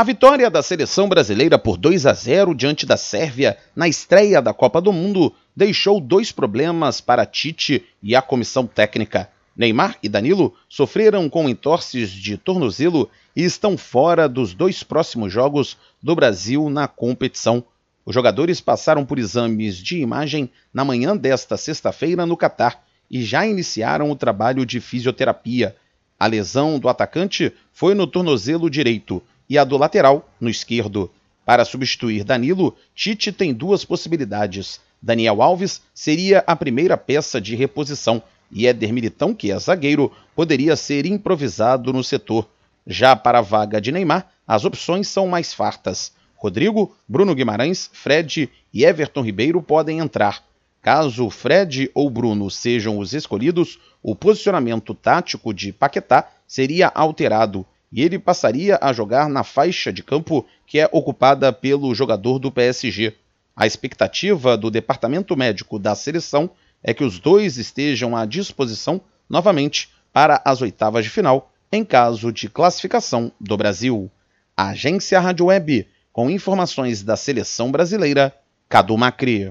A vitória da seleção brasileira por 2 a 0 diante da Sérvia na estreia da Copa do Mundo deixou dois problemas para Tite e a comissão técnica. Neymar e Danilo sofreram com entorses de tornozelo e estão fora dos dois próximos jogos do Brasil na competição. Os jogadores passaram por exames de imagem na manhã desta sexta-feira no Catar e já iniciaram o trabalho de fisioterapia. A lesão do atacante foi no tornozelo direito e a do lateral, no esquerdo. Para substituir Danilo, Tite tem duas possibilidades. Daniel Alves seria a primeira peça de reposição e Éder Militão, que é zagueiro, poderia ser improvisado no setor. Já para a vaga de Neymar, as opções são mais fartas. Rodrigo, Bruno Guimarães, Fred e Everton Ribeiro podem entrar. Caso Fred ou Bruno sejam os escolhidos, o posicionamento tático de Paquetá seria alterado e ele passaria a jogar na faixa de campo que é ocupada pelo jogador do PSG. A expectativa do departamento médico da seleção é que os dois estejam à disposição novamente para as oitavas de final, em caso de classificação do Brasil. A agência Rádio Web, com informações da seleção brasileira, Cadu Macri.